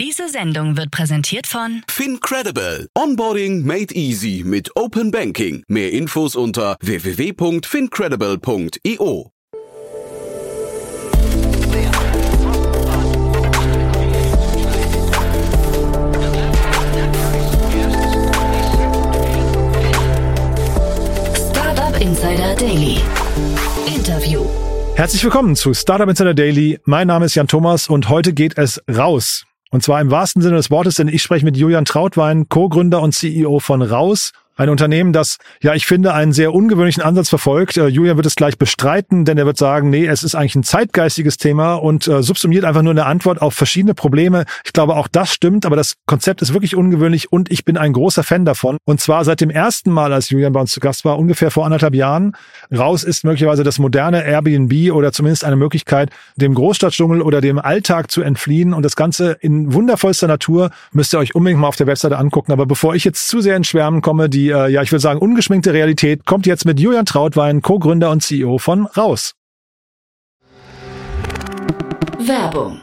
Diese Sendung wird präsentiert von FinCredible. Onboarding made easy mit Open Banking. Mehr Infos unter www.fincredible.io. Startup Insider Daily. Interview. Herzlich willkommen zu Startup Insider Daily. Mein Name ist Jan Thomas und heute geht es raus. Und zwar im wahrsten Sinne des Wortes, denn ich spreche mit Julian Trautwein, Co-Gründer und CEO von Raus, ein Unternehmen, das, ja, ich finde, einen sehr ungewöhnlichen Ansatz verfolgt. Äh, Julian wird es gleich bestreiten, denn er wird sagen, nee, es ist eigentlich ein zeitgeistiges Thema und äh, subsumiert einfach nur eine Antwort auf verschiedene Probleme. Ich glaube, auch das stimmt, aber das Konzept ist wirklich ungewöhnlich und ich bin ein großer Fan davon. Und zwar seit dem ersten Mal, als Julian bei uns zu Gast war, ungefähr vor anderthalb Jahren. Raus ist möglicherweise das moderne Airbnb oder zumindest eine Möglichkeit, dem Großstadtdschungel oder dem Alltag zu entfliehen und das Ganze in wundervollster Natur müsst ihr euch unbedingt mal auf der Webseite angucken. Aber bevor ich jetzt zu sehr ins Schwärmen komme, die äh, ja, ich würde sagen, ungeschminkte Realität kommt jetzt mit Julian Trautwein, Co-Gründer und CEO von Raus. Werbung.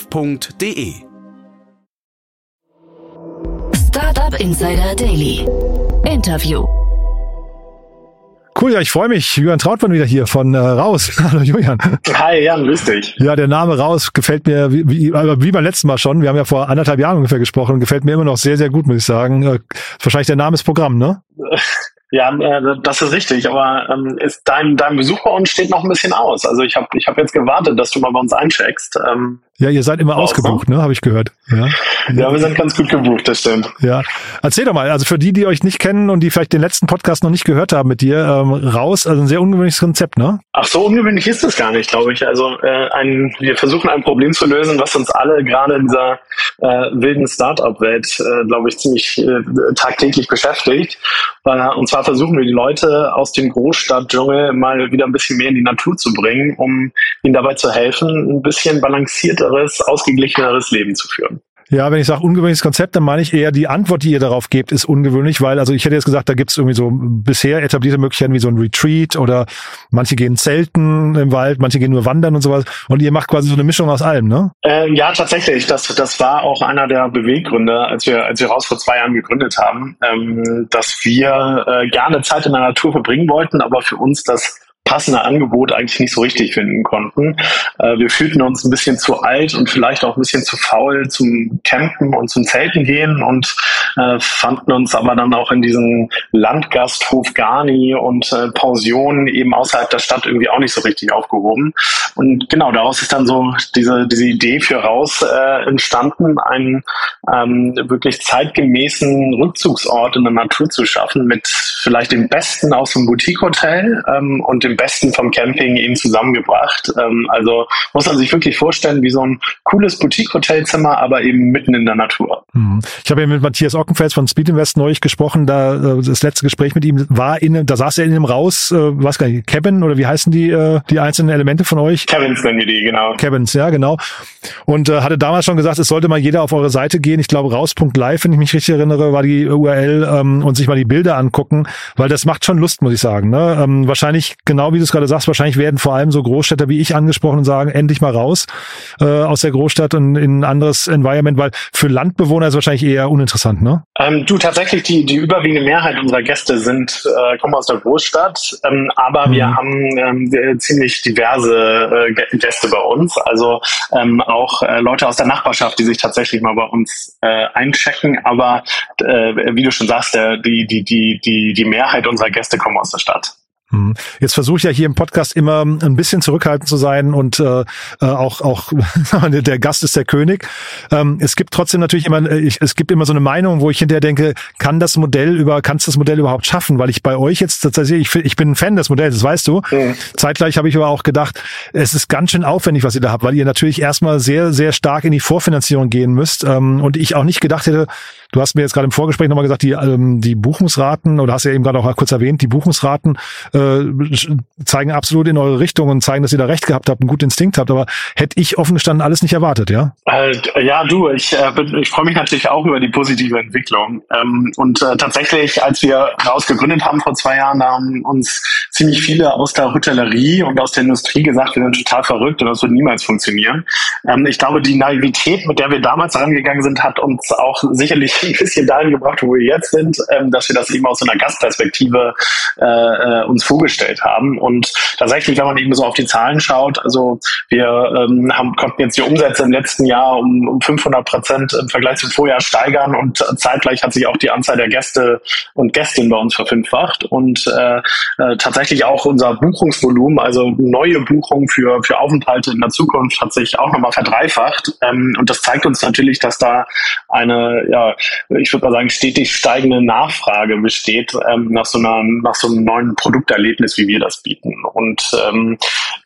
www.startup.de. Startup Insider Daily. Interview. Cool, ja, ich freue mich. Julian Trautmann wieder hier von äh, Raus. Hallo Julian. Hi Jan, grüß dich. Ja, der Name Raus gefällt mir wie, wie, wie beim letzten Mal schon. Wir haben ja vor anderthalb Jahren ungefähr gesprochen und gefällt mir immer noch sehr, sehr gut, muss ich sagen. Äh, wahrscheinlich der Name ist Programm, ne? Ja, äh, das ist richtig, aber ähm, ist dein, dein Besuch bei uns steht noch ein bisschen aus. Also ich habe ich hab jetzt gewartet, dass du mal bei uns eincheckst. Ähm, ja, ihr seid immer ausgebucht, ne? Habe ich gehört. Ja. ja, wir sind ganz gut gebucht, das stimmt. Ja, erzähl doch mal. Also für die, die euch nicht kennen und die vielleicht den letzten Podcast noch nicht gehört haben mit dir, ähm, raus. Also ein sehr ungewöhnliches Konzept, ne? Ach so ungewöhnlich ist es gar nicht, glaube ich. Also äh, ein, wir versuchen ein Problem zu lösen, was uns alle gerade in dieser äh, wilden Startup-Welt, äh, glaube ich, ziemlich äh, tagtäglich beschäftigt. Äh, und zwar versuchen wir die Leute aus dem Großstadtdschungel mal wieder ein bisschen mehr in die Natur zu bringen, um ihnen dabei zu helfen, ein bisschen balancierter gesünderes, ausgeglicheneres Leben zu führen. Ja, wenn ich sage ungewöhnliches Konzept, dann meine ich eher die Antwort, die ihr darauf gebt, ist ungewöhnlich, weil also ich hätte jetzt gesagt, da gibt es irgendwie so bisher etablierte Möglichkeiten wie so ein Retreat oder manche gehen zelten im Wald, manche gehen nur wandern und sowas und ihr macht quasi so eine Mischung aus allem, ne? Äh, ja, tatsächlich. Das, das war auch einer der Beweggründe, als wir, als wir raus vor zwei Jahren gegründet haben, ähm, dass wir äh, gerne Zeit in der Natur verbringen wollten, aber für uns das passende Angebot eigentlich nicht so richtig finden konnten. Äh, wir fühlten uns ein bisschen zu alt und vielleicht auch ein bisschen zu faul zum Campen und zum Zelten gehen und äh, fanden uns aber dann auch in diesem Landgasthof Garni und äh, Pensionen eben außerhalb der Stadt irgendwie auch nicht so richtig aufgehoben. Und genau daraus ist dann so diese, diese Idee für raus äh, entstanden, einen ähm, wirklich zeitgemäßen Rückzugsort in der Natur zu schaffen mit vielleicht dem Besten aus dem Boutique-Hotel ähm, und dem dem Besten vom Camping eben zusammengebracht. Ähm, also muss man sich wirklich vorstellen, wie so ein cooles Boutique-Hotelzimmer, aber eben mitten in der Natur. Mhm. Ich habe ja mit Matthias Ockenfels von Speed Invest neulich gesprochen. Da äh, das letzte Gespräch mit ihm war in, da saß er in einem Raus, äh, was gar nicht, Cabin oder wie heißen die äh, die einzelnen Elemente von euch? Cabins nennen die, genau. Cabins, ja genau. Und äh, hatte damals schon gesagt, es sollte mal jeder auf eure Seite gehen. Ich glaube raus.live, wenn ich mich richtig erinnere, war die URL ähm, und sich mal die Bilder angucken, weil das macht schon Lust, muss ich sagen. Ne? Ähm, wahrscheinlich genau genau wie du es gerade sagst, wahrscheinlich werden vor allem so Großstädter wie ich angesprochen und sagen, endlich mal raus äh, aus der Großstadt und in ein anderes Environment, weil für Landbewohner ist es wahrscheinlich eher uninteressant, ne? Ähm, du, tatsächlich, die, die überwiegende Mehrheit unserer Gäste sind, äh, kommen aus der Großstadt, ähm, aber mhm. wir haben ähm, ziemlich diverse äh, Gäste bei uns, also ähm, auch äh, Leute aus der Nachbarschaft, die sich tatsächlich mal bei uns äh, einchecken, aber äh, wie du schon sagst, der, die, die, die, die, die Mehrheit unserer Gäste kommen aus der Stadt. Mhm. Jetzt versuche ich ja hier im Podcast immer ein bisschen zurückhaltend zu sein und äh, äh auch auch der Gast ist der König. Ähm, es gibt trotzdem natürlich immer äh, ich, es gibt immer so eine Meinung, wo ich hinterher denke, kann das Modell über kannst das Modell überhaupt schaffen? Weil ich bei euch jetzt tatsächlich ich, ich bin ein Fan des Modells, das weißt du. Mhm. Zeitgleich habe ich aber auch gedacht, es ist ganz schön aufwendig, was ihr da habt, weil ihr natürlich erstmal sehr sehr stark in die Vorfinanzierung gehen müsst ähm, und ich auch nicht gedacht hätte, Du hast mir jetzt gerade im Vorgespräch nochmal gesagt, die, ähm, die Buchungsraten, oder hast ja eben gerade auch kurz erwähnt, die Buchungsraten äh, zeigen absolut in eure Richtung und zeigen, dass ihr da recht gehabt habt, einen guten Instinkt habt. Aber hätte ich offen gestanden alles nicht erwartet, ja? Äh, ja, du, ich, äh, ich freue mich natürlich auch über die positive Entwicklung. Ähm, und äh, tatsächlich, als wir raus gegründet haben vor zwei Jahren, haben uns ziemlich viele aus der Hotellerie und aus der Industrie gesagt, wir sind total verrückt und das wird niemals funktionieren. Ähm, ich glaube, die Naivität, mit der wir damals rangegangen sind, hat uns auch sicherlich ein bisschen dahin gebracht, wo wir jetzt sind, ähm, dass wir das eben aus einer Gastperspektive äh, äh, uns vorgestellt haben. Und tatsächlich, wenn man eben so auf die Zahlen schaut, also wir ähm, haben, konnten jetzt die Umsätze im letzten Jahr um, um 500 Prozent im Vergleich zum Vorjahr steigern und zeitgleich hat sich auch die Anzahl der Gäste und Gästinnen bei uns verfünffacht und äh, äh, tatsächlich auch unser Buchungsvolumen, also neue Buchungen für, für Aufenthalte in der Zukunft hat sich auch nochmal verdreifacht. Ähm, und das zeigt uns natürlich, dass da eine ja, ich würde mal sagen, stetig steigende Nachfrage besteht ähm, nach, so einer, nach so einem neuen Produkterlebnis, wie wir das bieten. Und ähm,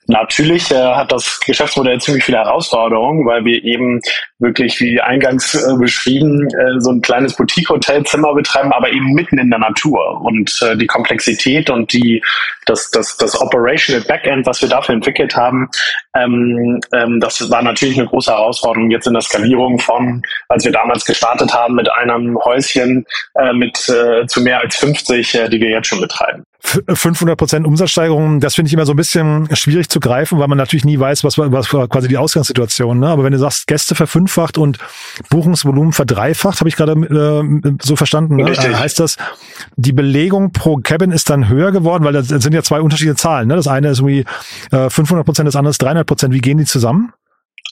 Natürlich äh, hat das Geschäftsmodell ziemlich viele Herausforderungen, weil wir eben wirklich, wie eingangs äh, beschrieben, äh, so ein kleines Boutique-Hotelzimmer betreiben, aber eben mitten in der Natur. Und äh, die Komplexität und die, das, das, das Operational Backend, was wir dafür entwickelt haben, ähm, ähm, das war natürlich eine große Herausforderung jetzt in der Skalierung von, als wir damals gestartet haben mit einem Häuschen äh, mit äh, zu mehr als 50, äh, die wir jetzt schon betreiben. 500 Prozent Umsatzsteigerung, das finde ich immer so ein bisschen schwierig zu greifen, weil man natürlich nie weiß, was, was quasi die Ausgangssituation. Ne? Aber wenn du sagst, Gäste verfünffacht und Buchungsvolumen verdreifacht, habe ich gerade äh, so verstanden, ne? Richtig. heißt das, die Belegung pro Cabin ist dann höher geworden, weil das sind ja zwei unterschiedliche Zahlen. Ne? Das eine ist irgendwie äh, 500 Prozent, das andere ist 300 Prozent. Wie gehen die zusammen?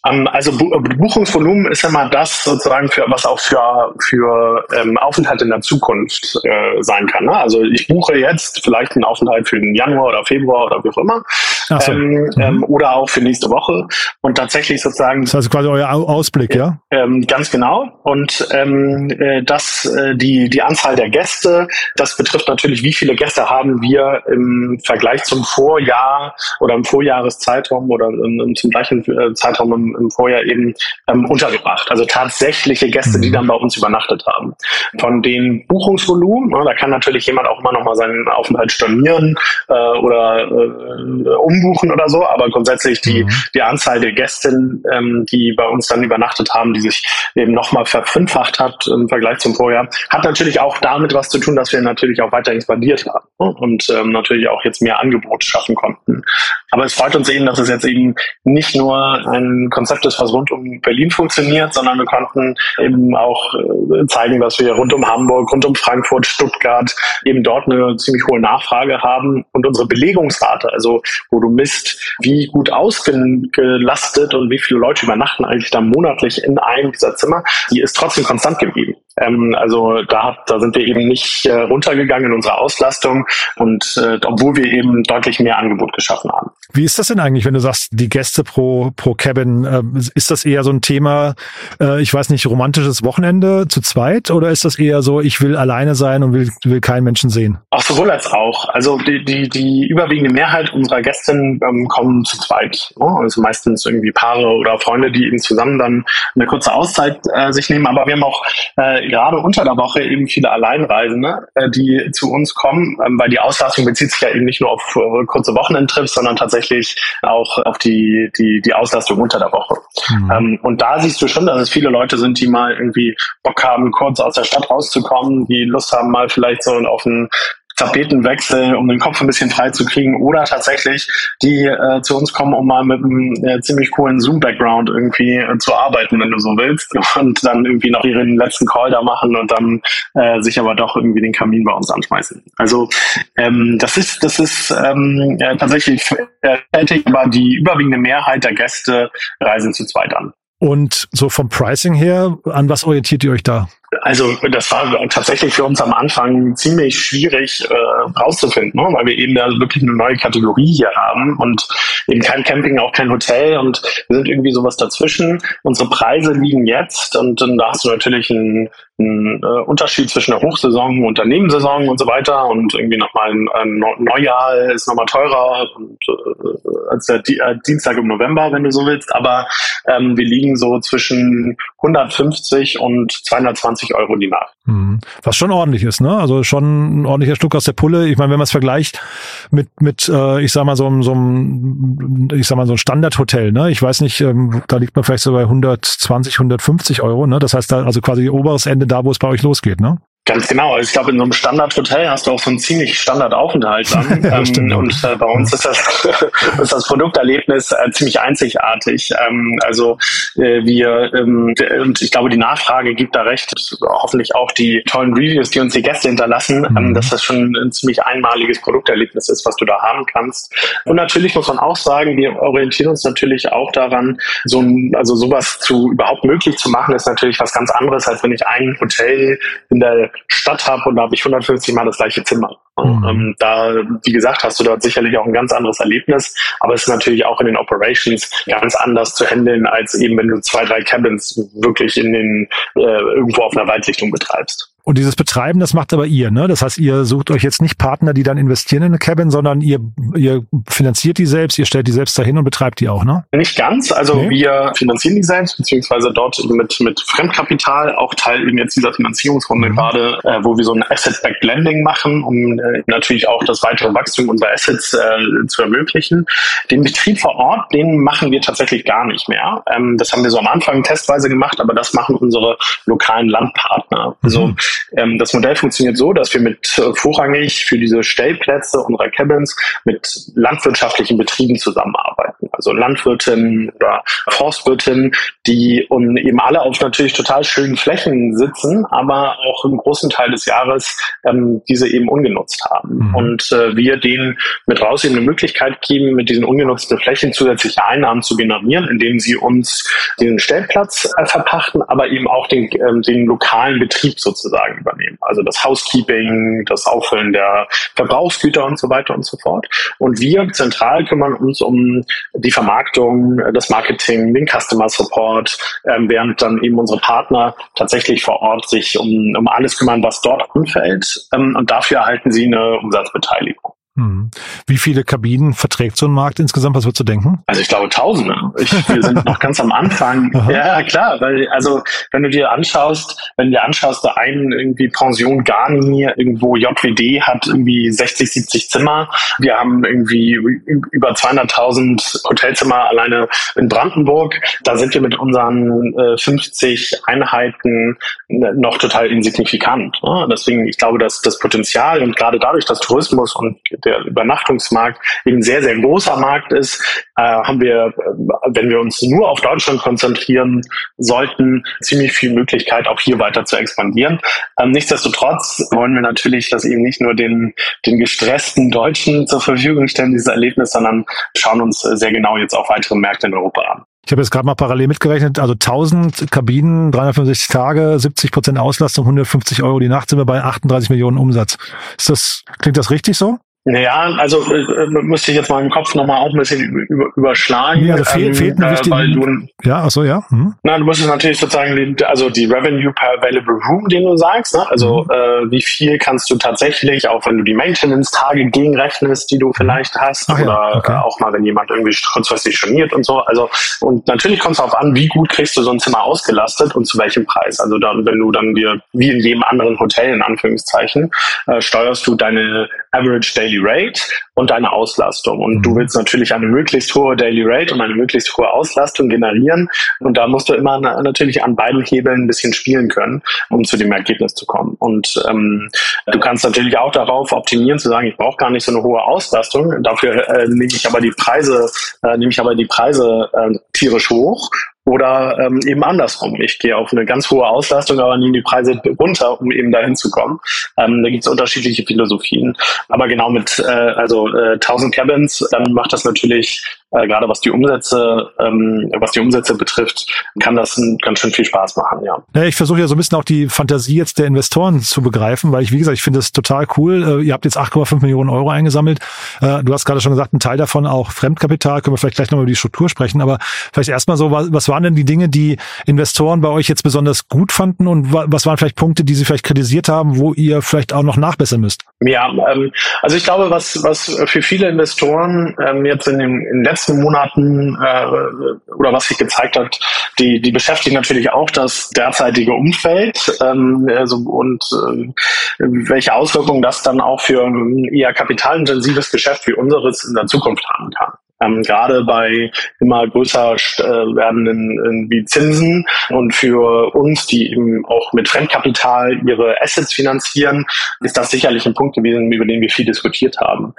Ähm, also Buchungsvolumen ist immer das sozusagen für was auch für für ähm, Aufenthalt in der Zukunft äh, sein kann. Ne? Also ich buche jetzt vielleicht einen Aufenthalt für den Januar oder Februar oder wie auch immer so. ähm, mhm. ähm, oder auch für nächste Woche und tatsächlich sozusagen. Das heißt quasi euer Ausblick, ja? Ähm, ganz genau und ähm, äh, das äh, die die Anzahl der Gäste, das betrifft natürlich, wie viele Gäste haben wir im Vergleich zum Vorjahr oder im Vorjahreszeitraum oder zum gleichen äh, Zeitraum im im, Vorjahr eben ähm, untergebracht. Also tatsächliche Gäste, die mhm. dann bei uns übernachtet haben. Von den Buchungsvolumen, ne, da kann natürlich jemand auch immer noch mal seinen Aufenthalt stornieren äh, oder äh, umbuchen oder so, aber grundsätzlich die, mhm. die Anzahl der Gästinnen, ähm, die bei uns dann übernachtet haben, die sich eben noch mal verfünffacht hat im Vergleich zum Vorjahr, hat natürlich auch damit was zu tun, dass wir natürlich auch weiter expandiert haben ne? und ähm, natürlich auch jetzt mehr Angebot schaffen konnten. Aber es freut uns eben, dass es jetzt eben nicht nur ein Konzept ist, was rund um Berlin funktioniert, sondern wir konnten eben auch äh, zeigen, dass wir rund um Hamburg, rund um Frankfurt, Stuttgart eben dort eine ziemlich hohe Nachfrage haben und unsere Belegungsrate, also wo du misst, wie gut ausgelastet und wie viele Leute übernachten eigentlich da monatlich in einem dieser Zimmer, die ist trotzdem konstant geblieben. Ähm, also da, da sind wir eben nicht äh, runtergegangen in unserer Auslastung und äh, obwohl wir eben deutlich mehr Angebot geschaffen haben. Wie ist das denn eigentlich, wenn du sagst, die Gäste pro, pro Cabin, äh, ist das eher so ein Thema, äh, ich weiß nicht, romantisches Wochenende zu zweit oder ist das eher so, ich will alleine sein und will, will keinen Menschen sehen? Auch sowohl als auch. Also die, die, die überwiegende Mehrheit unserer Gästinnen ähm, kommen zu zweit. Ne? Also meistens irgendwie Paare oder Freunde, die eben zusammen dann eine kurze Auszeit äh, sich nehmen. Aber wir haben auch äh, gerade unter der Woche eben viele Alleinreisende, äh, die zu uns kommen, ähm, weil die Auslastung bezieht sich ja eben nicht nur auf äh, kurze Wochenendtrips, sondern tatsächlich auch auf die, die, die Auslastung unter der Woche. Mhm. Ähm, und da siehst du schon, dass es viele Leute sind, die mal irgendwie Bock haben, kurz aus der Stadt rauszukommen, die Lust haben, mal vielleicht so auf einen Tapetenwechsel, um den Kopf ein bisschen frei zu kriegen, oder tatsächlich, die äh, zu uns kommen, um mal mit einem äh, ziemlich coolen Zoom-Background irgendwie äh, zu arbeiten, wenn du so willst, und dann irgendwie noch ihren letzten Call da machen und dann äh, sich aber doch irgendwie den Kamin bei uns anschmeißen. Also ähm, das ist, das ist ähm, äh, tatsächlich fertig, aber die überwiegende Mehrheit der Gäste reisen zu zweit an. Und so vom Pricing her, an was orientiert ihr euch da? Also das war tatsächlich für uns am Anfang ziemlich schwierig äh, rauszufinden, ne? weil wir eben da wirklich eine neue Kategorie hier haben und eben kein Camping, auch kein Hotel und wir sind irgendwie sowas dazwischen. Unsere Preise liegen jetzt und dann da hast du natürlich einen, einen äh, Unterschied zwischen der Hochsaison und der Nebensaison und so weiter und irgendwie nochmal ein, ein Neujahr ist nochmal teurer und, äh, als der Di äh, Dienstag im November, wenn du so willst, aber ähm, wir liegen so zwischen 150 und 220 Euro die Nacht. Mhm. Was schon ordentlich ist, ne? Also schon ein ordentlicher Stück aus der Pulle. Ich meine, wenn man es vergleicht mit, mit äh, ich sag mal, so, so einem, ich sag mal, so ein Standardhotel, ne? Ich weiß nicht, ähm, da liegt man vielleicht so bei 120, 150 Euro, ne? Das heißt da also quasi oberes Ende da, wo es bei euch losgeht, ne? Ganz genau. Also ich glaube, in so einem Standardhotel hast du auch so einen ziemlich Standardaufenthalt dann. Ja, ähm, und äh, bei uns ist das, ist das Produkterlebnis äh, ziemlich einzigartig. Ähm, also äh, wir ähm, und ich glaube, die Nachfrage gibt da recht. Hoffentlich auch die tollen Reviews, die uns die Gäste hinterlassen, Mhm. ähm, dass das schon ein ziemlich einmaliges Produkterlebnis ist, was du da haben kannst. Und natürlich muss man auch sagen, wir orientieren uns natürlich auch daran, so ein, also sowas zu überhaupt möglich zu machen, ist natürlich was ganz anderes, als wenn ich ein Hotel in der Stadt habe und da habe ich 150 Mal das gleiche Zimmer. Mhm. Ähm, da, wie gesagt, hast du dort sicherlich auch ein ganz anderes Erlebnis, aber es ist natürlich auch in den Operations ganz anders zu handeln, als eben wenn du zwei, drei Cabins wirklich in den äh, irgendwo auf einer Waldlichtung betreibst. Und dieses Betreiben, das macht aber ihr, ne? Das heißt, ihr sucht euch jetzt nicht Partner, die dann investieren in eine Cabin, sondern ihr, ihr finanziert die selbst, ihr stellt die selbst dahin und betreibt die auch, ne? Nicht ganz, also Nee. wir finanzieren die selbst, beziehungsweise dort mit, mit Fremdkapital, auch Teil eben jetzt dieser Finanzierungsrunde Mhm. gerade, äh, wo wir so ein Asset-Backed Lending machen, um äh, natürlich auch das weitere Wachstum unserer Assets äh, zu ermöglichen. Den Betrieb vor Ort, den machen wir tatsächlich gar nicht mehr. Ähm, das haben wir so am Anfang testweise gemacht, aber das machen unsere lokalen Landpartner. Also Mhm. Ähm, das Modell funktioniert so, dass wir mit äh, vorrangig für diese Stellplätze unserer Cabins mit landwirtschaftlichen Betrieben zusammenarbeiten. Also Landwirtinnen oder Forstwirtinnen, die und eben alle auf natürlich total schönen Flächen sitzen, aber auch im großen Teil des Jahres ähm, diese eben ungenutzt haben. Mhm. Und äh, wir denen mit raus eben eine Möglichkeit geben, mit diesen ungenutzten Flächen zusätzliche Einnahmen zu generieren, indem sie uns den Stellplatz äh, verpachten, aber eben auch den, ähm, den lokalen Betrieb sozusagen übernehmen. Also das Housekeeping, das Auffüllen der Verbrauchsgüter und so weiter und so fort. Und wir zentral kümmern uns um die Vermarktung, das Marketing, den Customer Support, ähm, während dann eben unsere Partner tatsächlich vor Ort sich um, um alles kümmern, was dort anfällt. Ähm, und dafür erhalten sie eine Umsatzbeteiligung. Mhm. Wie viele Kabinen verträgt so ein Markt insgesamt? Was würdest du denken? Also ich glaube Tausende. Ich, wir sind noch ganz am Anfang. Ja, klar, weil also wenn du dir anschaust, wenn du dir anschaust, der einen irgendwie Pension Garni, irgendwo JWD hat irgendwie 60, 70 Zimmer. Wir haben irgendwie über 200.000 Hotelzimmer alleine in Brandenburg. Da sind wir mit unseren äh, 50 Einheiten äh, noch total insignifikant. Ne? Deswegen, ich glaube, dass das Potenzial und gerade dadurch, dass Tourismus und der Übernachtungsmarkt ein sehr, sehr großer Markt ist, äh, haben wir, äh, wenn wir uns nur auf Deutschland konzentrieren sollten, ziemlich viel Möglichkeit, auch hier weiter zu expandieren. Ähm, nichtsdestotrotz wollen wir natürlich das eben nicht nur den, den gestressten Deutschen zur Verfügung stellen, dieses Erlebnis, sondern schauen uns äh, sehr genau jetzt auch weitere Märkte in Europa an. Ich habe jetzt gerade mal parallel mitgerechnet, also 1000 Kabinen, 365 Tage, 70 Prozent Auslastung, 150 Euro die Nacht, sind wir bei 38 Millionen Umsatz. Ist das, klingt das richtig so? Naja, also äh, äh, müsste ich jetzt mal im Kopf nochmal auch ein bisschen über, überschlagen. Ja, also fehl- fehlt ein äh, weil du, Ja, ach so, ja. Mhm. Na, du musst es natürlich sozusagen, den- also die Revenue per Available Room, den du sagst, ne? also Mhm. äh, wie viel kannst du tatsächlich, auch wenn du die Maintenance-Tage gegenrechnest, die du vielleicht hast, Ach ja, oder okay. äh, auch mal, wenn jemand irgendwie kurzfristig storniert und so. Also und natürlich kommt es darauf an, wie gut kriegst du so ein Zimmer ausgelastet und zu welchem Preis. Also dann, wenn du dann dir wie in jedem anderen Hotel in Anführungszeichen äh, steuerst du deine Average Daily Rate und deine Auslastung. Und Mhm. du willst natürlich eine möglichst hohe Daily Rate und eine möglichst hohe Auslastung generieren. Und da musst du immer na natürlich an beiden Hebeln ein bisschen spielen können, um zu dem Ergebnis zu kommen. Und ähm, du kannst natürlich auch darauf optimieren, zu sagen, ich brauche gar nicht so eine hohe Auslastung. Dafür äh, nehme ich aber die Preise, äh, nehme ich aber die Preise äh, tierisch hoch. Oder ähm, eben andersrum. Ich gehe auf eine ganz hohe Auslastung, aber nehme die Preise runter, um eben dahin zu kommen. Ähm, da gibt es unterschiedliche Philosophien. Aber genau mit äh, also äh, 1000 Cabins, dann macht das natürlich äh, gerade was die Umsätze, ähm, was die Umsätze betrifft, kann das ganz schön viel Spaß machen, ja. ja ich versuche ja so ein bisschen auch die Fantasie jetzt der Investoren zu begreifen, weil ich, wie gesagt, ich finde es total cool. Äh, ihr habt jetzt 8,5 Millionen Euro eingesammelt. Äh, du hast gerade schon gesagt, ein Teil davon auch Fremdkapital, können wir vielleicht gleich nochmal über die Struktur sprechen, aber vielleicht erstmal so, was, was waren denn die Dinge, die Investoren bei euch jetzt besonders gut fanden und was waren vielleicht Punkte, die sie vielleicht kritisiert haben, wo ihr vielleicht auch noch nachbessern müsst? Ja, ähm, also ich glaube, was, was für viele Investoren ähm, jetzt in den, in den letzten Monaten äh, oder was sich gezeigt hat, die, die beschäftigen natürlich auch das derzeitige Umfeld ähm, also, und äh, welche Auswirkungen das dann auch für ein eher kapitalintensives Geschäft wie unseres in der Zukunft haben kann ähm, gerade bei immer größer äh, werdenden wie Zinsen und für uns, die eben auch mit Fremdkapital ihre Assets finanzieren, ist das sicherlich ein Punkt gewesen, über den wir viel diskutiert haben.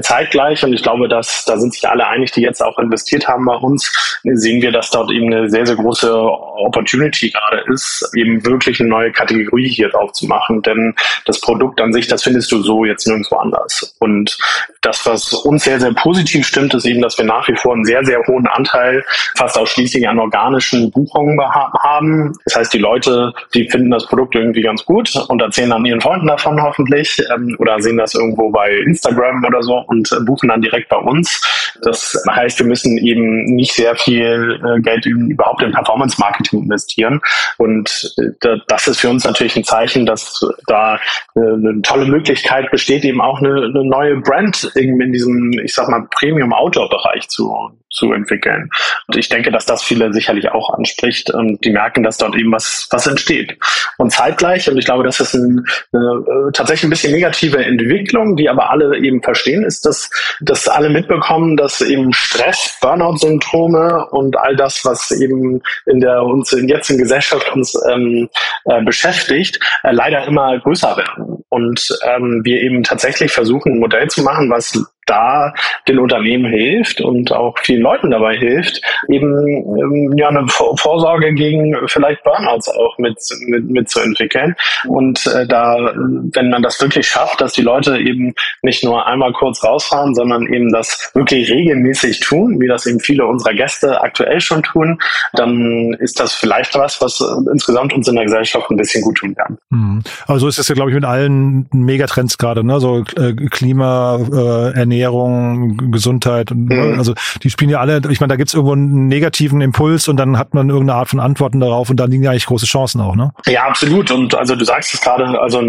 Zeitgleich, und ich glaube, dass da sind sich alle einig, die jetzt auch investiert haben bei uns, sehen wir, dass dort eben eine sehr, sehr große Opportunity gerade ist, eben wirklich eine neue Kategorie hier drauf zu machen. Denn das Produkt an sich, das findest du so jetzt nirgendwo anders. Und das, was uns sehr, sehr positiv stimmt, ist eben, dass wir nach wie vor einen sehr, sehr hohen Anteil fast ausschließlich an organischen Buchungen haben. Das heißt, die Leute, die finden das Produkt irgendwie ganz gut und erzählen dann ihren Freunden davon hoffentlich ähm, oder sehen das irgendwo bei Instagram oder so und äh, buchen dann direkt bei uns. Das heißt, wir müssen eben nicht sehr viel äh, Geld überhaupt in Performance-Marketing investieren. Und äh, das ist für uns natürlich ein Zeichen, dass da eine tolle Möglichkeit besteht, eben auch eine, eine neue Brand in diesem, ich sag mal, Premium-Outdoor-Bereich zu, zu entwickeln. Und ich denke, dass das viele sicherlich auch anspricht und die merken, dass dort eben was, was entsteht. Und zeitgleich, und ich glaube, das ist ein, eine, äh, tatsächlich ein bisschen negative Entwicklung, die aber alle eben verstehen, ist, dass, dass alle mitbekommen, dass eben Stress, Burnout-Symptome und all das, was eben in der uns in jetzigen Gesellschaft uns ähm, äh, beschäftigt, äh, leider immer größer werden. Und ähm, wir eben tatsächlich versuchen, ein Modell zu machen, was da den Unternehmen hilft und auch vielen Leuten dabei hilft, eben ähm, ja eine Vorsorge gegen vielleicht Burnouts auch mit, mit, mit zu entwickeln. Und äh, da, wenn man das wirklich schafft, dass die Leute eben nicht nur einmal kurz rausfahren, sondern eben das wirklich regelmäßig tun, wie das eben viele unserer Gäste aktuell schon tun, dann ist das vielleicht was, was insgesamt uns in der Gesellschaft ein bisschen gut tun kann. Mhm. Aber so ist es ja, glaube ich, mit allen Megatrends gerade, ne? So äh, Klima, äh, Ernährung, Ernährung, Gesundheit. Mhm. Also die spielen ja alle, ich meine, da gibt es irgendwo einen negativen Impuls und dann hat man irgendeine Art von Antworten darauf und da liegen ja eigentlich große Chancen auch, ne? Ja, absolut. Und also du sagst es gerade, also äh,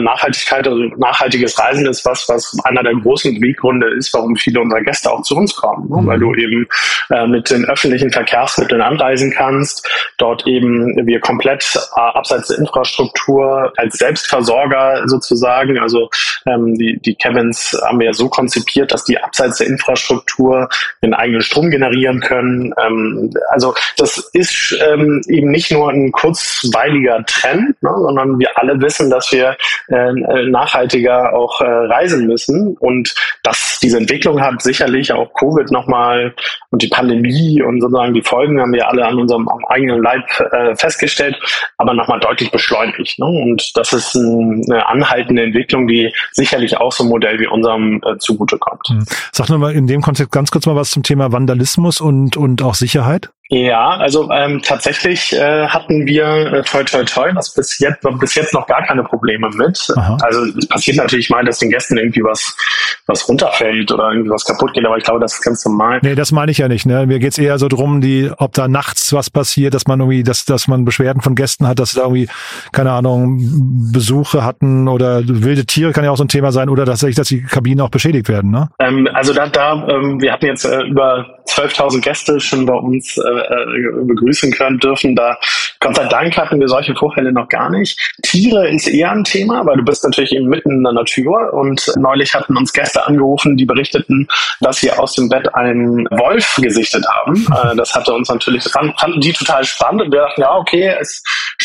Nachhaltigkeit, also nachhaltiges Reisen ist was, was einer der großen Beweggründe ist, warum viele unserer Gäste auch zu uns kommen. Ne? Mhm. Weil du eben äh, mit den öffentlichen Verkehrsmitteln anreisen kannst, dort eben wir komplett äh, abseits der Infrastruktur als Selbstversorger sozusagen, also ähm, die, die Cabins haben wir ja so konzipiert, konzipiert, dass die abseits der Infrastruktur den eigenen Strom generieren können. Ähm, also das ist ähm, eben nicht nur ein kurzweiliger Trend, ne, sondern wir alle wissen, dass wir äh, nachhaltiger auch äh, reisen müssen. Und dass diese Entwicklung hat sicherlich auch Covid nochmal und die Pandemie und sozusagen die Folgen haben wir alle an unserem eigenen Leib äh, festgestellt, aber nochmal deutlich beschleunigt. Ne? Und das ist ein, eine anhaltende Entwicklung, die sicherlich auch so ein Modell wie unserem äh, zugutekommt. Hm. Sag nur mal in dem Kontext ganz kurz mal was zum Thema Vandalismus und, und auch Sicherheit. Ja, also ähm, tatsächlich äh, hatten wir äh, toi toi toi, das bis jetzt bis jetzt noch gar keine Probleme mit. Aha. Also es passiert natürlich mal, dass den Gästen irgendwie was was runterfällt oder irgendwie was kaputt geht, aber ich glaube, das ist ganz normal. Nee, das meine ich ja nicht. Ne? Mir geht's eher so drum, die, ob da nachts was passiert, dass man irgendwie, dass, dass man Beschwerden von Gästen hat, dass da irgendwie, keine Ahnung, Besuche hatten oder wilde Tiere kann ja auch so ein Thema sein oder tatsächlich, dass die Kabinen auch beschädigt werden. Ne? Ähm, also da, da ähm, wir hatten jetzt äh, über 12.000 Gäste schon bei uns äh, äh, begrüßen können dürfen. Da Gott sei Dank hatten wir solche Vorfälle noch gar nicht. Tiere ist eher ein Thema, weil du bist natürlich eben mitten in der Natur und neulich hatten uns Gäste angerufen, die berichteten, dass sie aus dem Bett einen Wolf gesichtet haben. Äh, das hatte uns natürlich, fanden die total spannend und wir dachten, ja, okay, es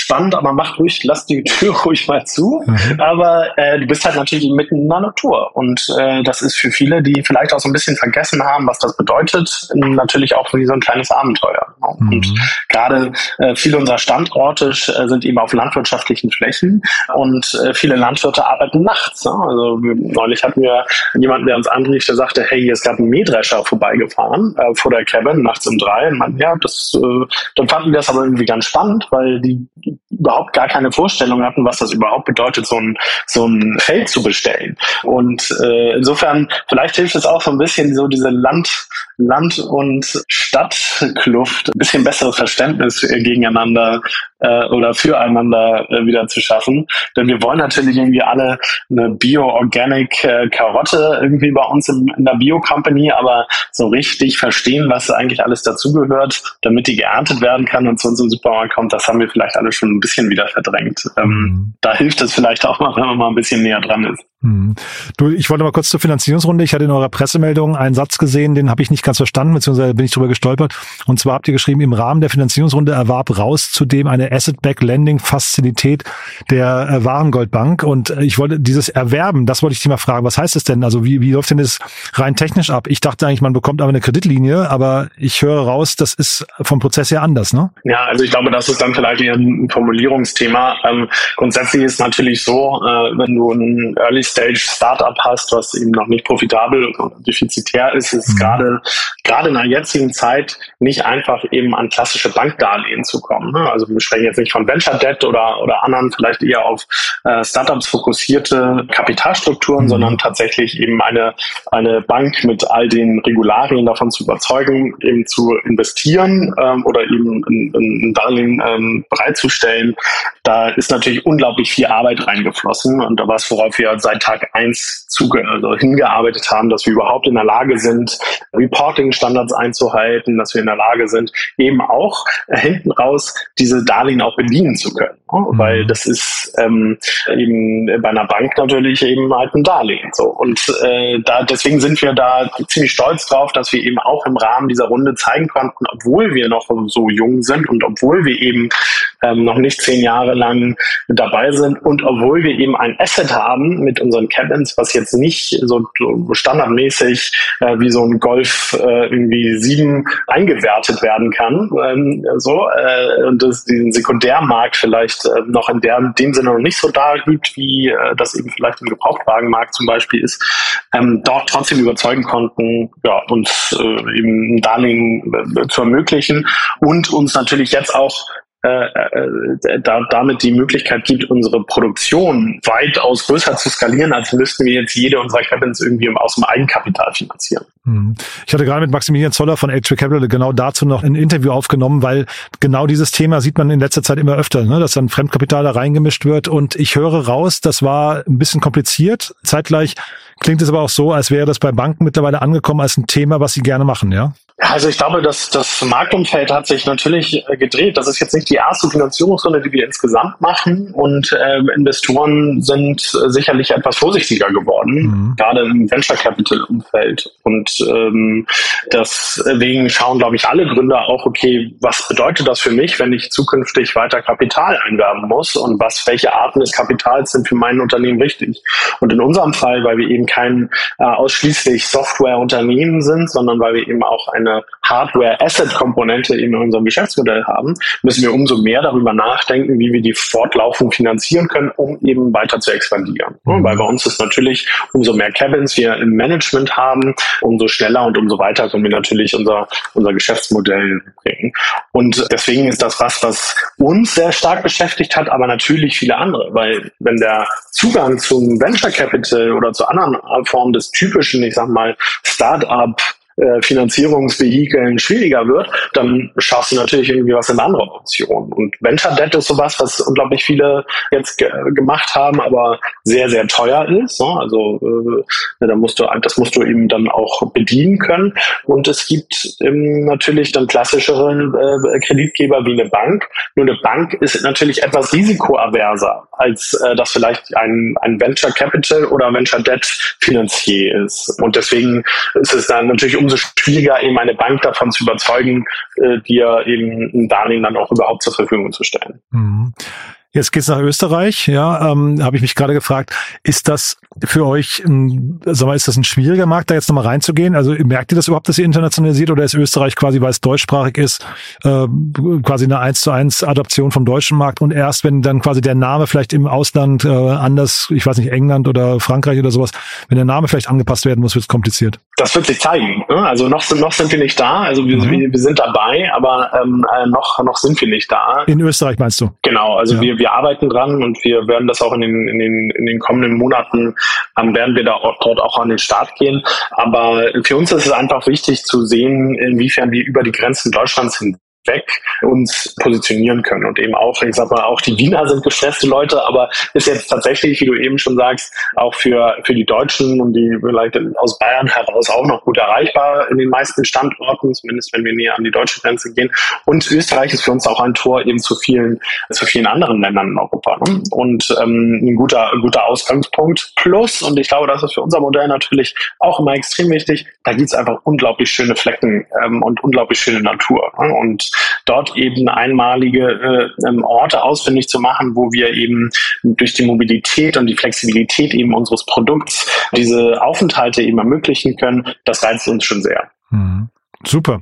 spannend, aber mach ruhig, lass die Tür ruhig mal zu. Mhm. Aber äh, du bist halt natürlich mitten in der Natur. Und äh, das ist für viele, die vielleicht auch so ein bisschen vergessen haben, was das bedeutet, natürlich auch wie so ein kleines Abenteuer. Mhm. Und gerade äh, viele unserer Standorte äh, sind eben auf landwirtschaftlichen Flächen und äh, viele Landwirte arbeiten nachts. Ne? Also neulich hatten wir jemanden, der uns anrief, der sagte, hey, es gab einen Mähdrescher vorbeigefahren äh, vor der Cabin nachts um drei. Und man, ja, das, äh, dann fanden wir das aber irgendwie ganz spannend, weil die überhaupt gar keine Vorstellung hatten, was das überhaupt bedeutet, so ein, so ein Feld zu bestellen. Und äh, insofern, vielleicht hilft es auch so ein bisschen, so diese Land, Land- und Stadtkluft, ein bisschen besseres Verständnis gegeneinander äh, oder füreinander äh, wieder zu schaffen. Denn wir wollen natürlich irgendwie alle eine Bio-Organic äh, irgendwie bei uns in, in der Bio-Company, aber so richtig verstehen, was eigentlich alles dazugehört, damit die geerntet werden kann und zu uns im Supermarkt kommt, das haben wir vielleicht alle schon ein bisschen wieder verdrängt. Ähm, mhm. Da hilft es vielleicht auch mal, wenn man mal ein bisschen näher dran ist. Mhm. Du, ich wollte mal kurz zur Finanzierungsrunde. Ich hatte in eurer Pressemeldung einen Satz gesehen, den habe ich nicht ganz verstanden, beziehungsweise bin ich drüber gestolpert. Und zwar habt ihr geschrieben, im Rahmen der Finanzierungsrunde erwarb raus zudem eine Asset-Back Lending-Fazilität der äh, Warengoldbank. Und äh, ich wollte dieses Erwerben, das wollte ich dich mal fragen. Was heißt das denn? Also wie, wie läuft denn das rein technisch ab? Ich dachte eigentlich, man bekommt aber eine Kreditlinie, aber ich höre raus, das ist vom Prozess her anders, ne? Ja, also ich glaube, das ist dann vielleicht eher ein Formulierungsthema. Ähm, grundsätzlich ist natürlich so, äh, wenn du ein Early Stage Startup hast, was eben noch nicht profitabel und defizitär ist, ist mhm. gerade gerade in der jetzigen Zeit nicht einfach eben an klassische Bankdarlehen zu kommen. Ne? Also wir sprechen jetzt nicht von Venture Debt oder, oder anderen vielleicht eher auf äh, Startups fokussierte Kapitalstrukturen, mhm. sondern tatsächlich eben eine, eine Bank mit all den Regularien davon zu überzeugen, eben zu investieren ähm, oder eben ein, ein Darlehen ähm, bereitzustellen. Da ist natürlich unglaublich viel Arbeit reingeflossen und da war es, worauf wir seit Tag eins zuge also hingearbeitet haben, dass wir überhaupt in der Lage sind, Reporting-Standards einzuhalten, dass wir in der Lage sind, eben auch äh, hinten raus diese Darlehen auch bedienen zu können. Ne? Mhm. Weil das ist ähm, eben bei einer Bank natürlich eben halt ein Darlehen. So. Und äh, da deswegen sind wir da ziemlich stolz drauf, dass wir eben auch im Rahmen dieser Runde zeigen konnten, obwohl wir noch so jung sind und obwohl wir eben ähm, noch nicht zehn Jahre lang dabei sind. Und obwohl wir eben ein Asset haben mit unseren Cabins, was jetzt nicht so standardmäßig äh, wie so ein Golf äh, irgendwie sieben eingewertet werden kann, ähm, so äh, und das, diesen Sekundärmarkt vielleicht äh, noch in der in dem Sinne noch nicht so da gibt, wie äh, das eben vielleicht im Gebrauchtwagenmarkt zum Beispiel ist, ähm, dort trotzdem überzeugen konnten, ja, uns äh, eben ein Darlehen äh, zu ermöglichen und uns natürlich jetzt auch äh, äh, da, damit die Möglichkeit gibt, unsere Produktion weitaus größer zu skalieren, als müssten wir jetzt jede unserer Cabins irgendwie aus dem Eigenkapital finanzieren. Mhm. Ich hatte gerade mit Maximilian Zoller von H3 Capital genau dazu noch ein Interview aufgenommen, weil genau dieses Thema sieht man in letzter Zeit immer öfter, ne, dass dann Fremdkapital da reingemischt wird. Und ich höre raus, das war ein bisschen kompliziert. Zeitgleich klingt es aber auch so, als wäre das bei Banken mittlerweile angekommen als ein Thema, was sie gerne machen, ja? Also ich glaube, dass das Marktumfeld hat sich natürlich äh, gedreht. Das ist jetzt nicht die erste Finanzierungsrunde, die wir insgesamt machen. Und äh, Investoren sind äh, sicherlich etwas vorsichtiger geworden, mhm. gerade im Venture Capital Umfeld. Und ähm, deswegen schauen, glaube ich, alle Gründer auch, okay, was bedeutet das für mich, wenn ich zukünftig weiter Kapital einwerben muss und was, welche Arten des Kapitals sind für mein Unternehmen wichtig? Und in unserem Fall, weil wir eben kein äh, ausschließlich Softwareunternehmen sind, sondern weil wir eben auch ein eine Hardware-Asset-Komponente in unserem Geschäftsmodell haben, müssen wir umso mehr darüber nachdenken, wie wir die fortlaufend finanzieren können, um eben weiter zu expandieren. Mhm. Weil bei uns ist natürlich, umso mehr Cabins wir im Management haben, umso schneller und umso weiter können wir natürlich unser, unser Geschäftsmodell bringen. Und deswegen ist das was, was uns sehr stark beschäftigt hat, aber natürlich viele andere, weil wenn der Zugang zum Venture Capital oder zu anderen Formen des typischen, ich sag mal, Startup äh, Finanzierungsvehikeln schwieriger wird, dann schaffst du natürlich irgendwie was in anderen Optionen. Und Venture Debt ist sowas, was unglaublich viele jetzt ge gemacht haben, aber sehr, sehr teuer ist. Ne? Also äh, da musst du, das musst du eben dann auch bedienen können. Und es gibt ähm, natürlich dann klassischere äh, Kreditgeber wie eine Bank. Nur eine Bank ist natürlich etwas risikoaverser, als äh, das vielleicht ein, ein Venture Capital oder Venture Debt Finanzier ist. Und deswegen ist es dann natürlich um umso schwieriger eben eine Bank davon zu überzeugen, äh, dir eben ein Darlehen dann auch überhaupt zur Verfügung zu stellen. Mhm. Jetzt geht's nach Österreich, ja, ähm, habe ich mich gerade gefragt, ist das für euch, ein, sag mal, ist das ein schwieriger Markt, da jetzt nochmal reinzugehen? Also merkt ihr das überhaupt, dass ihr internationalisiert oder ist Österreich quasi, weil es deutschsprachig ist, äh, quasi eine eins zu eins Adaption vom deutschen Markt und erst wenn dann quasi der Name vielleicht im Ausland äh, anders, ich weiß nicht, England oder Frankreich oder sowas, wenn der Name vielleicht angepasst werden muss, wird es kompliziert? Das wird sich zeigen. Ne? Also noch, noch sind wir nicht da, also wir, mhm. wir sind dabei, aber ähm, äh, noch, noch sind wir nicht da. In Österreich meinst du? Genau, also ja. wir, wir arbeiten dran und wir werden das auch in den, in den, in den kommenden Monaten, ähm, werden wir da auch, dort auch an den Start gehen. Aber für uns ist es einfach wichtig zu sehen, inwiefern wir über die Grenzen Deutschlands hin weg uns positionieren können. Und eben auch, ich sag mal, auch die Wiener sind gestresste Leute, aber ist jetzt tatsächlich, wie du eben schon sagst, auch für, für die Deutschen und die vielleicht aus Bayern heraus auch noch gut erreichbar in den meisten Standorten, zumindest wenn wir näher an die deutsche Grenze gehen. Und Österreich ist für uns auch ein Tor eben zu vielen, zu vielen anderen Ländern in Europa. Ne? Und ähm, ein guter, guter Ausgangspunkt. Plus, und ich glaube, das ist für unser Modell natürlich auch immer extrem wichtig, da gibt es einfach unglaublich schöne Flecken ähm, und unglaublich schöne Natur. Ne? Und dort eben einmalige äh, ähm, Orte ausfindig zu machen, wo wir eben durch die Mobilität und die Flexibilität eben unseres Produkts diese Aufenthalte eben ermöglichen können, das reizt uns schon sehr. Mhm. Super.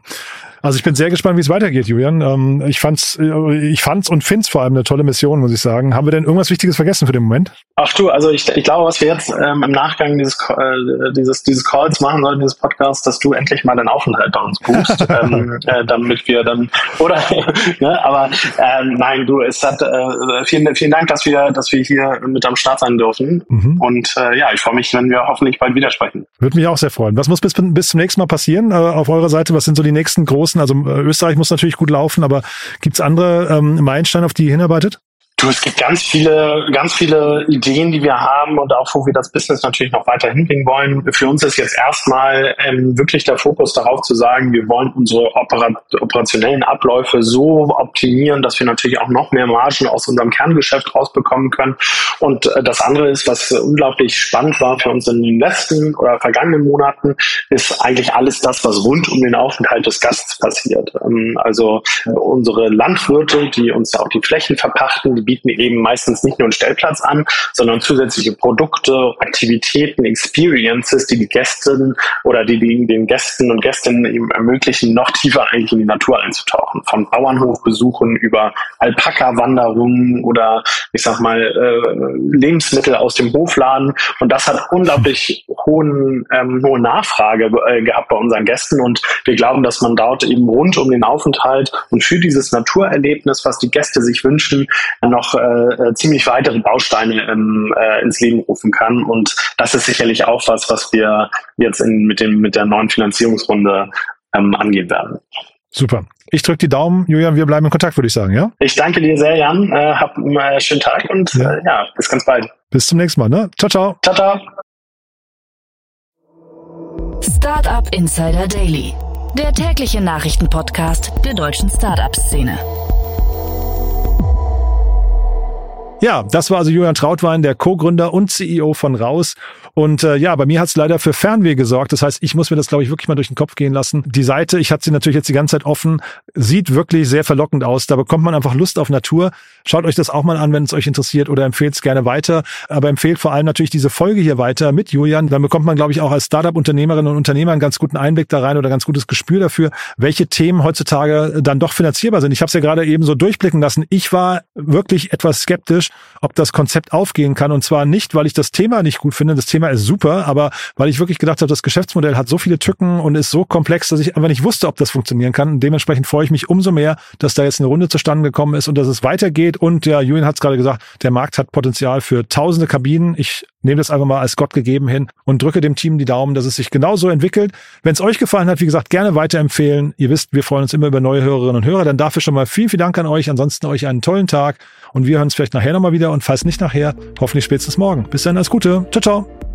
Also ich bin sehr gespannt, wie es weitergeht, Julian. Ähm, ich fand's, äh, ich fand's und find's vor allem eine tolle Mission, muss ich sagen. Haben wir denn irgendwas Wichtiges vergessen für den Moment? Ach du, also ich, ich glaube, was wir jetzt ähm, im Nachgang dieses, äh, dieses, dieses Calls machen sollen, dieses Podcasts, dass du endlich mal deinen Aufenthalt bei uns buchst, ähm, äh, damit wir dann, oder, ne, aber ähm, nein, du, es hat, äh, vielen, vielen Dank, dass wir, dass wir hier mit am Start sein dürfen. Mhm. Und äh, ja, ich freue mich, wenn wir hoffentlich bald widersprechen. Würde mich auch sehr freuen. Was muss bis, bis zum nächsten Mal passieren äh, auf eurer Seite? Was sind so die nächsten großen lassen? Also äh, Österreich muss natürlich gut laufen, aber gibt es andere ähm, Meilensteine, auf die ihr hinarbeitet? Du, es gibt ganz viele, ganz viele Ideen, die wir haben und auch, wo wir das Business natürlich noch weiter hinbringen wollen. Für uns ist jetzt erstmal ähm, wirklich der Fokus darauf zu sagen, wir wollen unsere opera operationellen Abläufe so optimieren, dass wir natürlich auch noch mehr Margen aus unserem Kerngeschäft rausbekommen können. Und äh, das andere ist, was unglaublich spannend war für uns in den letzten oder vergangenen Monaten, ist eigentlich alles das, was rund um den Aufenthalt des Gasts passiert. Ähm, also äh, unsere Landwirte, die uns auch die Flächen verpachten, bieten eben meistens nicht nur einen Stellplatz an, sondern zusätzliche Produkte, Aktivitäten, Experiences, die die Gästen oder die, die den Gästen und Gästinnen eben ermöglichen, noch tiefer eigentlich in die Natur einzutauchen. Von Bauernhofbesuchen über Alpaka-Wanderungen oder ich sag mal äh, Lebensmittel aus dem Hofladen. Und das hat unglaublich hohen, ähm, hohe Nachfrage äh, gehabt bei unseren Gästen. Und wir glauben, dass man dort eben rund um den Aufenthalt und für dieses Naturerlebnis, was die Gäste sich wünschen, noch äh, ziemlich weitere Bausteine ähm, äh, ins Leben rufen kann. Und das ist sicherlich auch was, was wir jetzt in, mit, dem, mit der neuen Finanzierungsrunde ähm, angehen werden. Super. Ich drücke die Daumen, Julian, wir bleiben in Kontakt, würde ich sagen, ja? Ich danke dir sehr, Jan. Äh, hab einen äh, schönen Tag und ja. Äh, ja, bis ganz bald. Bis zum nächsten Mal, ne? Ciao, ciao. Ciao, ciao. Startup Insider Daily, der tägliche Nachrichtenpodcast der deutschen Startup-Szene. Ja, das war also Julian Trautwein, der Co-Gründer und CEO von Raus. Und äh, ja, bei mir hat es leider für Fernweh gesorgt. Das heißt, ich muss mir das, glaube ich, wirklich mal durch den Kopf gehen lassen. Die Seite, ich hatte sie natürlich jetzt die ganze Zeit offen, sieht wirklich sehr verlockend aus. Da bekommt man einfach Lust auf Natur. Schaut euch das auch mal an, wenn es euch interessiert oder empfehlt es gerne weiter. Aber empfehlt vor allem natürlich diese Folge hier weiter mit Julian. Dann bekommt man, glaube ich, auch als Startup-Unternehmerin und Unternehmer einen ganz guten Einblick da rein oder ganz gutes Gespür dafür, welche Themen heutzutage dann doch finanzierbar sind. Ich habe es ja gerade eben so durchblicken lassen. Ich war wirklich etwas skeptisch, ob das Konzept aufgehen kann. Und zwar nicht, weil ich das Thema nicht gut finde. Das Thema Thema ist super, aber weil ich wirklich gedacht habe, das Geschäftsmodell hat so viele Tücken und ist so komplex, dass ich einfach nicht wusste, ob das funktionieren kann. Und dementsprechend freue ich mich umso mehr, dass da jetzt eine Runde zustande gekommen ist und dass es weitergeht. Und ja, Julian hat es gerade gesagt, der Markt hat Potenzial für tausende Kabinen. Ich nehme das einfach mal als Gott gegeben hin und drücke dem Team die Daumen, dass es sich genauso entwickelt. Wenn es euch gefallen hat, wie gesagt, gerne weiterempfehlen. Ihr wisst, wir freuen uns immer über neue Hörerinnen und Hörer. Dann dafür schon mal vielen, vielen Dank an euch. Ansonsten euch einen tollen Tag und wir hören uns vielleicht nachher nochmal wieder und falls nicht nachher, hoffentlich spätestens morgen. Bis dann, alles Gute. Ciao, ciao.